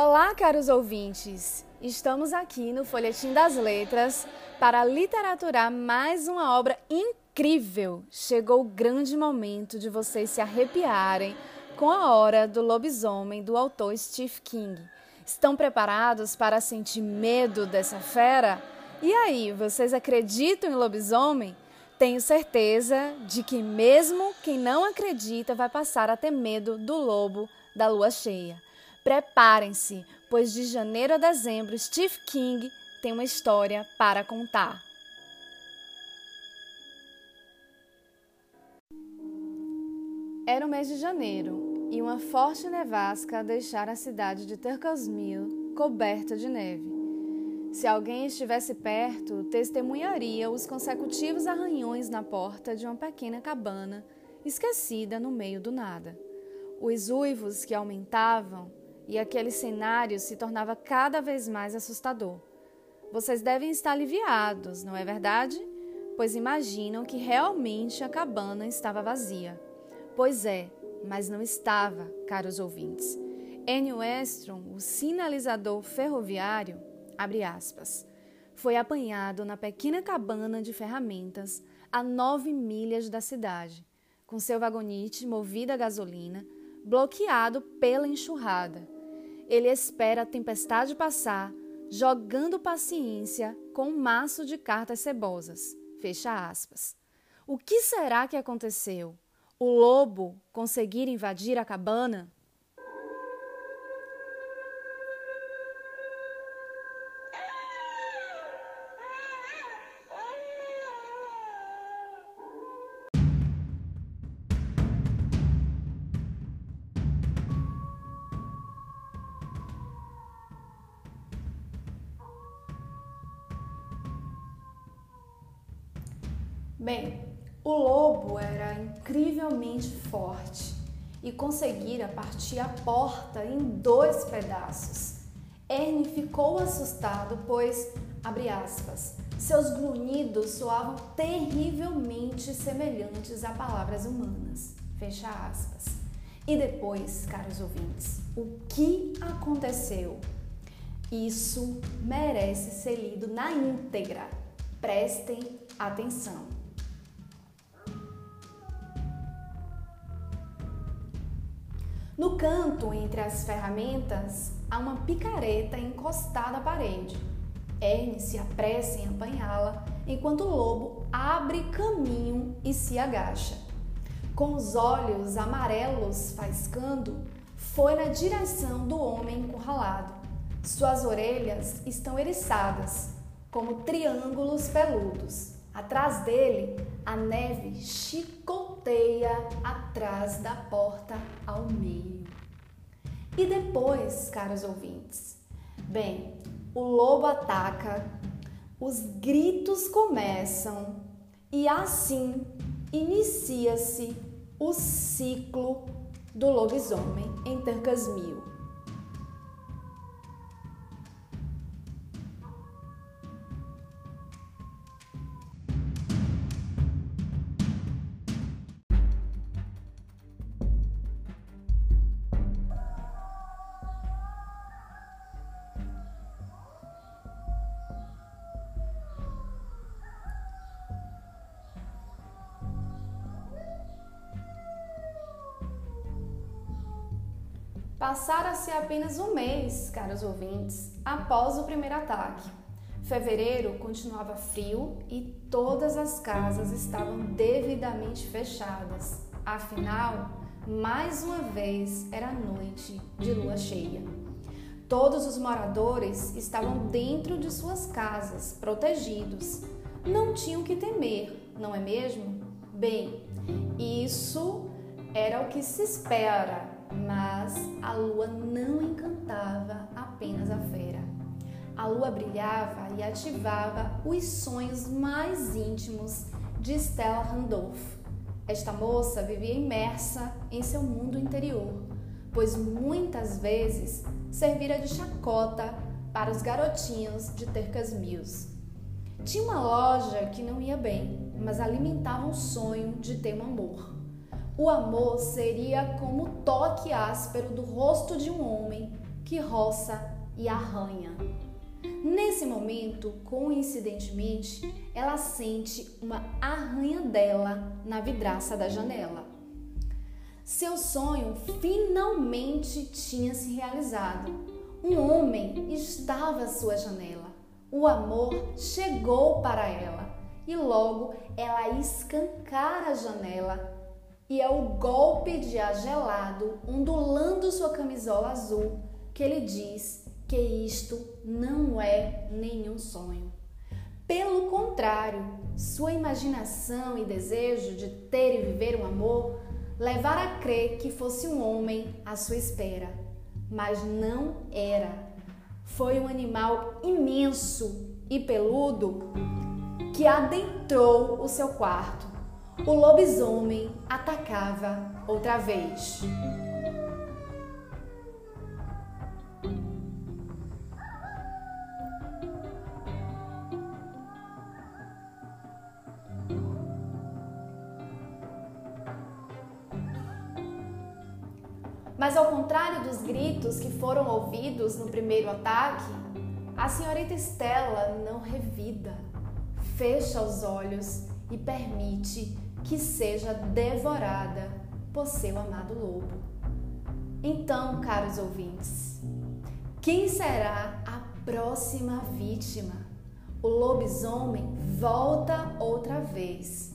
Olá, caros ouvintes! Estamos aqui no Folhetim das Letras para literaturar mais uma obra incrível. Chegou o grande momento de vocês se arrepiarem com a hora do lobisomem do autor Steve King. Estão preparados para sentir medo dessa fera? E aí, vocês acreditam em lobisomem? Tenho certeza de que, mesmo quem não acredita, vai passar a ter medo do lobo da lua cheia. Preparem-se, pois de janeiro a dezembro Steve King tem uma história para contar. Era o mês de janeiro e uma forte nevasca deixara a cidade de Turkles Mill coberta de neve. Se alguém estivesse perto, testemunharia os consecutivos arranhões na porta de uma pequena cabana esquecida no meio do nada. Os uivos que aumentavam e aquele cenário se tornava cada vez mais assustador. Vocês devem estar aliviados, não é verdade? Pois imaginam que realmente a cabana estava vazia. Pois é, mas não estava, caros ouvintes. N. Westron, o sinalizador ferroviário, abre aspas, foi apanhado na pequena cabana de ferramentas a nove milhas da cidade, com seu vagonite movido a gasolina, bloqueado pela enxurrada ele espera a tempestade passar, jogando paciência com um maço de cartas cebosas. Fecha aspas. O que será que aconteceu? O lobo conseguir invadir a cabana? Bem, o lobo era incrivelmente forte e conseguira partir a porta em dois pedaços. Ernie ficou assustado, pois, abre aspas, seus grunhidos soavam terrivelmente semelhantes a palavras humanas. Fecha aspas. E depois, caros ouvintes, o que aconteceu? Isso merece ser lido na íntegra. Prestem atenção. No canto entre as ferramentas há uma picareta encostada à parede. Erne se apressa em apanhá-la enquanto o lobo abre caminho e se agacha. Com os olhos amarelos faiscando, foi na direção do homem encurralado. Suas orelhas estão eriçadas, como triângulos peludos. Atrás dele, a neve chicoteia atrás da porta E depois, caros ouvintes? Bem, o lobo ataca, os gritos começam e assim inicia-se o ciclo do lobisomem em Tancasmil. Passara-se apenas um mês, caros ouvintes, após o primeiro ataque. Fevereiro continuava frio e todas as casas estavam devidamente fechadas. Afinal, mais uma vez era noite de lua cheia. Todos os moradores estavam dentro de suas casas, protegidos. Não tinham que temer, não é mesmo? Bem, isso era o que se espera mas a lua não encantava apenas a fera. A lua brilhava e ativava os sonhos mais íntimos de Stella Randolph. Esta moça vivia imersa em seu mundo interior, pois muitas vezes servira de chacota para os garotinhos de Tercas Mills. Tinha uma loja que não ia bem, mas alimentava o sonho de ter um amor. O amor seria como o toque áspero do rosto de um homem que roça e arranha. Nesse momento, coincidentemente, ela sente uma arranhadela na vidraça da janela. Seu sonho finalmente tinha se realizado. Um homem estava à sua janela. O amor chegou para ela e logo ela escancara a janela e é o golpe de ar gelado ondulando sua camisola azul que lhe diz que isto não é nenhum sonho. Pelo contrário, sua imaginação e desejo de ter e viver um amor levar a crer que fosse um homem à sua espera, mas não era. Foi um animal imenso e peludo que adentrou o seu quarto. O lobisomem atacava outra vez. Mas ao contrário dos gritos que foram ouvidos no primeiro ataque, a senhorita Estela não revida, fecha os olhos e permite que seja devorada por seu amado lobo. Então, caros ouvintes, quem será a próxima vítima? O lobisomem volta outra vez